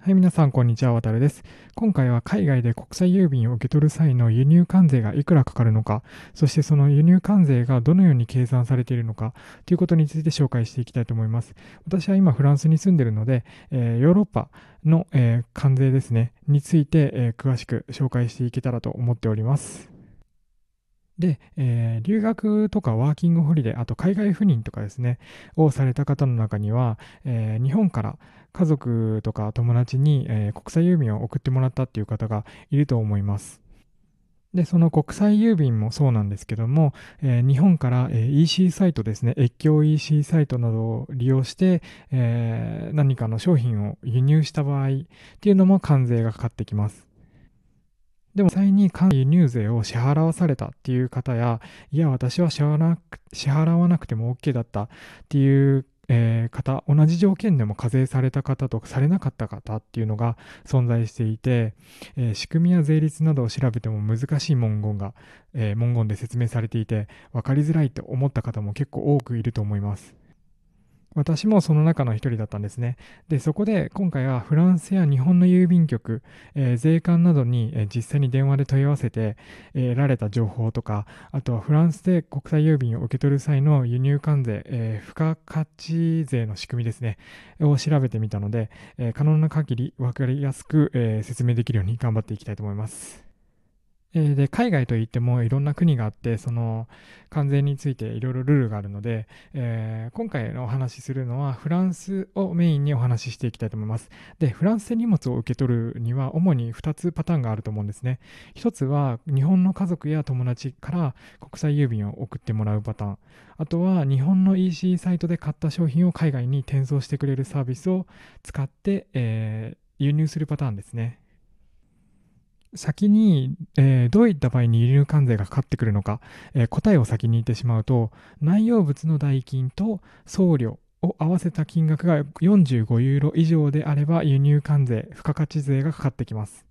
はい、皆さん、こんにちは。渡るです。今回は海外で国際郵便を受け取る際の輸入関税がいくらかかるのか、そしてその輸入関税がどのように計算されているのかということについて紹介していきたいと思います。私は今フランスに住んでいるので、えー、ヨーロッパの、えー、関税ですね、について、えー、詳しく紹介していけたらと思っております。で、えー、留学とかワーキングホリデー、あと海外赴任とかですね、をされた方の中には、えー、日本から家族とか友達に、えー、国際郵便を送ってもらったっていう方がいると思います。で、その国際郵便もそうなんですけども、えー、日本から、えー、EC サイトですね、越境 EC サイトなどを利用して、えー、何かの商品を輸入した場合っていうのも関税がかかってきます。でも、実際に輸入税を支払わされたっていう方や、いや、私は支払わなくても OK だったっていうえー、方、同じ条件でも課税された方とされなかった方っていうのが存在していて、えー、仕組みや税率などを調べても難しい文言が、えー、文言で説明されていて、分かりづらいと思った方も結構多くいると思います。私もその中の一人だったんですね。で、そこで今回はフランスや日本の郵便局、えー、税関などに、え、実際に電話で問い合わせて、えー、得られた情報とか、あとはフランスで国際郵便を受け取る際の輸入関税、え付加価値税の仕組みですね、を調べてみたので、え可能な限り分かりやすく、え説明できるように頑張っていきたいと思います。えで海外といってもいろんな国があってその関税についていろいろルールがあるので、えー、今回のお話しするのはフランスをメインにお話ししていきたいと思います。でフランスで荷物を受け取るには主に2つパターンがあると思うんですね。1つは日本の家族や友達から国際郵便を送ってもらうパターン。あとは日本の EC サイトで買った商品を海外に転送してくれるサービスを使って、えー、輸入するパターンですね。先に、えー、どういった場合に輸入関税がかかってくるのか、えー、答えを先に言ってしまうと、内容物の代金と送料を合わせた金額が45ユーロ以上であれば輸入関税、付加価値税がかかってきます。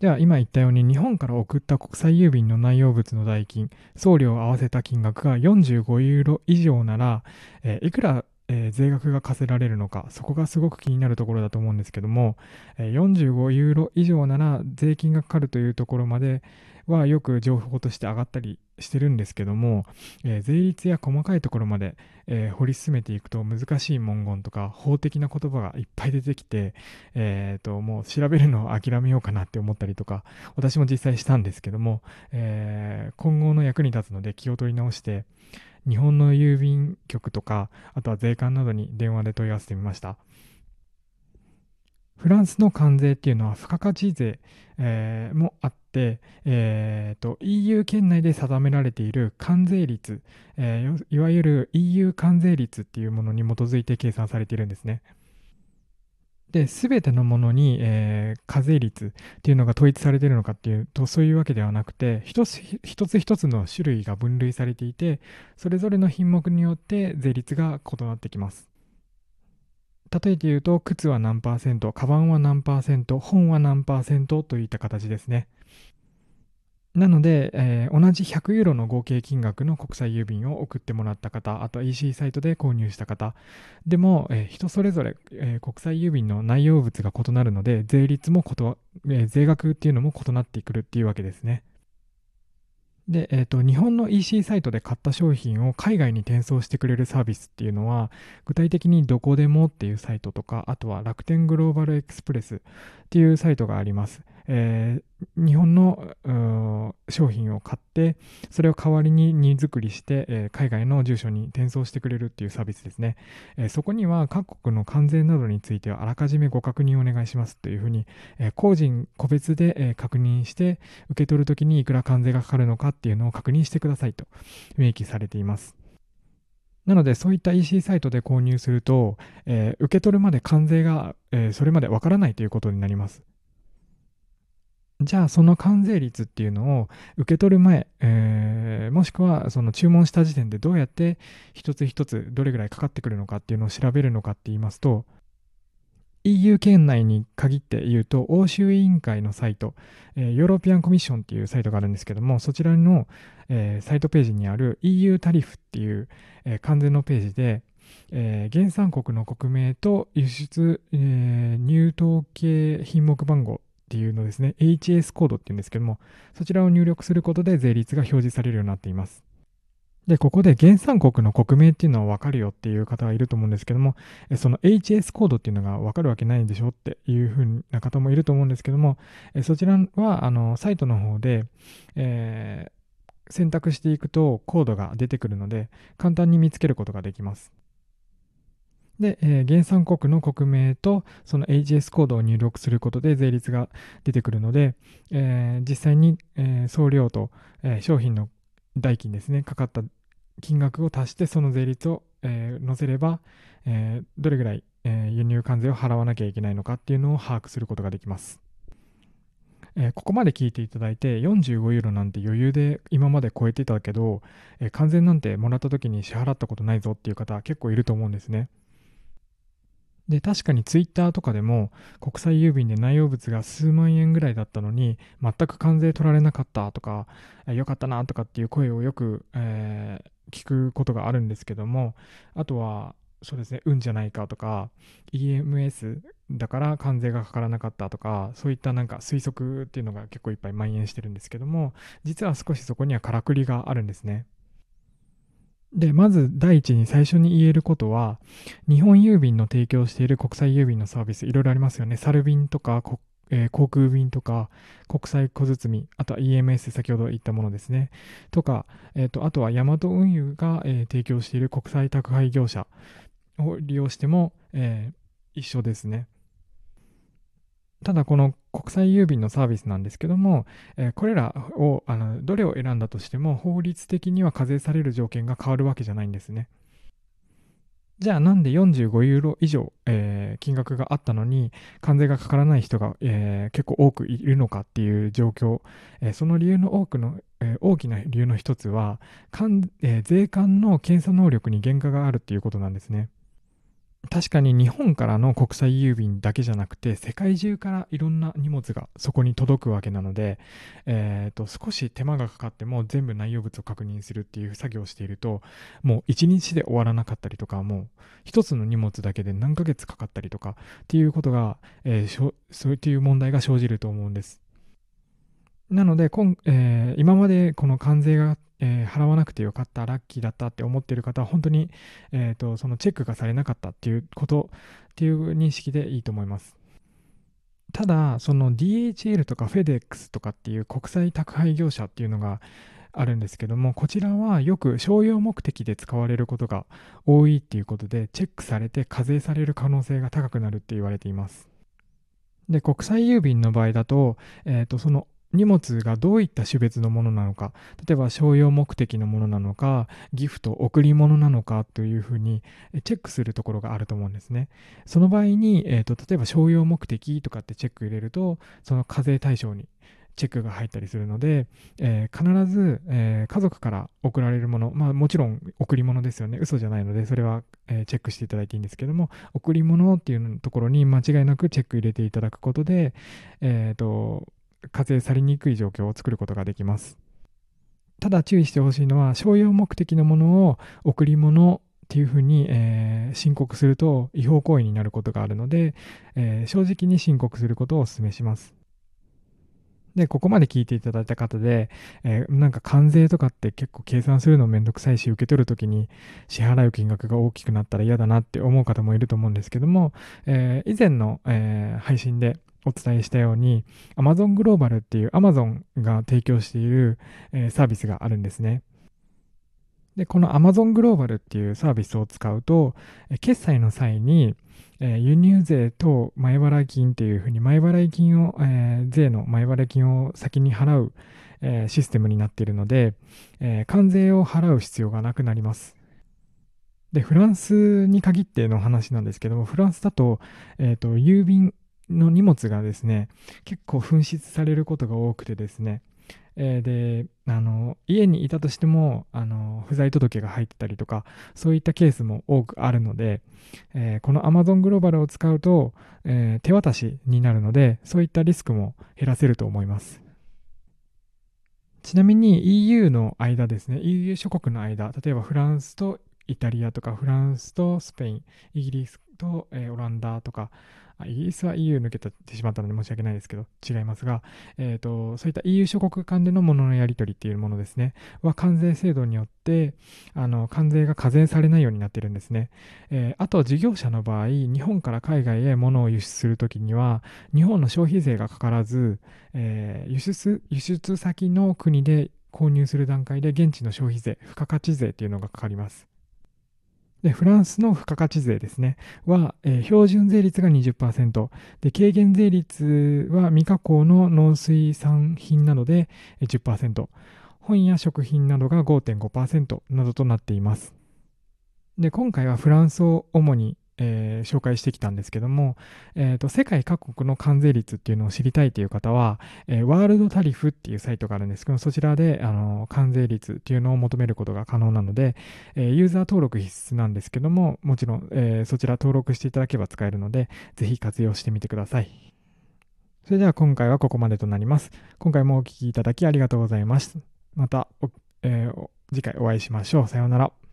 では、今言ったように日本から送った国際郵便の内容物の代金、送料を合わせた金額が45ユーロ以上なら、えー、いくらえー、税額が課せられるのか、そこがすごく気になるところだと思うんですけども、えー、45ユーロ以上なら税金がかかるというところまではよく情報として上がったりしてるんですけども、えー、税率や細かいところまで、え掘り進めていくと難しい文言とか法的な言葉がいっぱい出てきて、えーと、もう調べるのを諦めようかなって思ったりとか、私も実際したんですけども、え今後の役に立つので気を取り直して、日本の郵便局とか、あとは税関などに電話で問い合わせてみました。フランスの関税っていうのは付加価値税、えー、もあって、えーと、EU 圏内で定められている関税率、えー、いわゆる EU 関税率っていうものに基づいて計算されているんですね。で、すべてのものに、えー、課税率っていうのが統一されているのかっていうと、そういうわけではなくて、一つ一つ一つの種類が分類されていて、それぞれの品目によって税率が異なってきます。例えて言うと、靴は何パーセント、カバンは何パーセント、本は何パーセントといった形ですね。なので、えー、同じ100ユーロの合計金額の国際郵便を送ってもらった方、あと EC サイトで購入した方、でも、えー、人それぞれ、えー、国際郵便の内容物が異なるので、税率も、え税額っていうのも異なってくるっていうわけですね。で、えーと、日本の EC サイトで買った商品を海外に転送してくれるサービスっていうのは、具体的にどこでもっていうサイトとか、あとは楽天グローバルエクスプレスっていうサイトがあります。えー、日本の商品を買って、それを代わりに荷造りして、えー、海外の住所に転送してくれるっていうサービスですね、えー、そこには各国の関税などについてはあらかじめご確認お願いしますというふうに、え個人個別で、え確認して、受け取るときにいくら関税がかかるのかっていうのを確認してくださいと明記されています。なので、そういった EC サイトで購入すると、えー、受け取るまで関税が、えー、それまでわからないということになります。じゃあその関税率っていうのを受け取る前、えー、もしくはその注文した時点でどうやって一つ一つどれぐらいかかってくるのかっていうのを調べるのかって言いますと EU 圏内に限って言うと欧州委員会のサイト、えー、ヨーロピアンコミッションっていうサイトがあるんですけどもそちらの、えー、サイトページにある EU タリフっていう、えー、関税のページでえー、原産国の国名と輸出、えー、入統計品目番号っていうのですね、HS コードっていうんですけども、そちらを入力することで税率が表示されるようになっています。で、ここで原産国の国名っていうのはわかるよっていう方がいると思うんですけども、その HS コードっていうのがわかるわけないんでしょっていうふうな方もいると思うんですけども、そちらはあのサイトの方で、えー、選択していくとコードが出てくるので、簡単に見つけることができます。で、えー、原産国の国名とその HS コードを入力することで税率が出てくるので、えー、実際に、えー、送料と、え商品の代金ですね、かかった金額を足してその税率を、えー、載せれば、えー、どれぐらい、えー、輸入関税を払わなきゃいけないのかっていうのを把握することができます。えここまで聞いていただいて45ユーロなんて余裕で今まで超えてたけど、え完全なんてもらった時に支払ったことないぞっていう方結構いると思うんですね。で、確かにツイッターとかでも国際郵便で内容物が数万円ぐらいだったのに全く関税取られなかったとか、えよかったなとかっていう声をよく、えー、聞くことがあるんですけども、あとは、そうですね、運じゃないかとか、EMS だから関税がかからなかったとか、そういったなんか推測っていうのが結構いっぱい蔓延してるんですけども、実は少しそこにはからくりがあるんですね。で、まず第一に最初に言えることは、日本郵便の提供している国際郵便のサービス、いろいろありますよね。サル便とか、えー、航空便とか、国際小包、あとは EMS、先ほど言ったものですね。とか、えーと、あとはヤマト運輸が、えー、提供している国際宅配業者を利用しても、え、一緒ですね。ただこの国際郵便のサービスなんですけども、えー、これらをあのどれを選んだとしても法律的には課税される条件が変わるわけじゃないんですね。じゃあなんで45ユーロ以上、えー、金額があったのに関税がかからない人が、えー、結構多くいるのかっていう状況、えー、その理由の多くの、え大きな理由の一つは、え税関の検査能力に限界があるっていうことなんですね。確かに日本からの国際郵便だけじゃなくて世界中からいろんな荷物がそこに届くわけなので、えーと、少し手間がかかっても全部内容物を確認するっていう作業をしているともう1日で終わらなかったりとかもう一つの荷物だけで何ヶ月かかったりとかっていうことが、えー、そういう問題が生じると思うんです。なので、今えー、今までこの関税がえー、払わなくてよかった、ラッキーだったって思ってる方は、本当に、えーと、そのチェックがされなかったっていうことっていう認識でいいと思います。ただ、その DHL とか FedEx とかっていう国際宅配業者っていうのがあるんですけども、こちらはよく商用目的で使われることが多いっていうことで、チェックされて課税される可能性が高くなるって言われています。で、国際郵便の場合だと、えーとその荷物がどういった種別のものなのか、例えば商用目的のものなのか、ギフト、贈り物なのかというふうにチェックするところがあると思うんですね。その場合に、えーと、例えば商用目的とかってチェック入れると、その課税対象にチェックが入ったりするので、えー、必ず、えー、家族から送られるもの、まあもちろん贈り物ですよね。嘘じゃないので、それは、えー、チェックしていただいていいんですけども、贈り物っていうところに間違いなくチェック入れていただくことで、えっ、と、課税されにくい状況を作ることができます。ただ注意してほしいのは、商用目的のものを贈り物っていうふうに、えー、申告すると違法行為になることがあるので、えー、正直に申告することをお勧めします。で、ここまで聞いていただいた方で、えー、なんか関税とかって結構計算するのめんどくさいし、受け取るときに支払う金額が大きくなったら嫌だなって思う方もいると思うんですけども、えー、以前の、えー、配信でお伝えしたように Amazon グローバルっていう Amazon が提供している、え、サービスがあるんですね。で、この Amazon グローバルっていうサービスを使うと、決済の際に、え、輸入税と前払い金っていうふうに前払い金を、え、税の前払い金を先に払う、え、システムになっているので、え関税を払う必要がなくなります。で、フランスに限っての話なんですけども、フランスだと、えっ、と、郵便の荷物がですね、結構紛失されることが多くてですね、えー、で、あの、家にいたとしても、あの、不在届が入ってたりとか、そういったケースも多くあるので、えー、この Amazon グローバルを使うと、えー、手渡しになるので、そういったリスクも減らせると思います。ちなみに EU の間ですね、EU 諸国の間、例えばフランスとイタリアとかフランスとスペイン、イギリスと、オランダとか、イギリスは EU 抜けてしまったので申し訳ないですけど、違いますが、えーと、そういった EU 諸国間でのもののやり取りっていうものですね、は関税制度によって、あの関税が課税されないようになってるんですね。えー、あと、事業者の場合、日本から海外へ物を輸出するときには、日本の消費税がかからず、えー、輸出輸出先の国で購入する段階で現地の消費税、付加価値税っていうのがかかります。でフランスの付加価値税ですね、は、えー、標準税率が20%で、軽減税率は未加工の農水産品などで10%、本や食品などが5.5%などとなっています。で、今回はフランスを主にえー、紹介してきたんですけども、えーと、世界各国の関税率っていうのを知りたいという方は、えー、ワールドタリフっていうサイトがあるんですけど、そちらであの関税率っていうのを求めることが可能なので、えー、ユーザー登録必須なんですけども、もちろん、えそちら登録していただけば使えるので、ぜひ活用してみてください。それでは今回はここまでとなります。今回もお聴きいただきありがとうございます。また、え次回お会いしましょう。さようなら。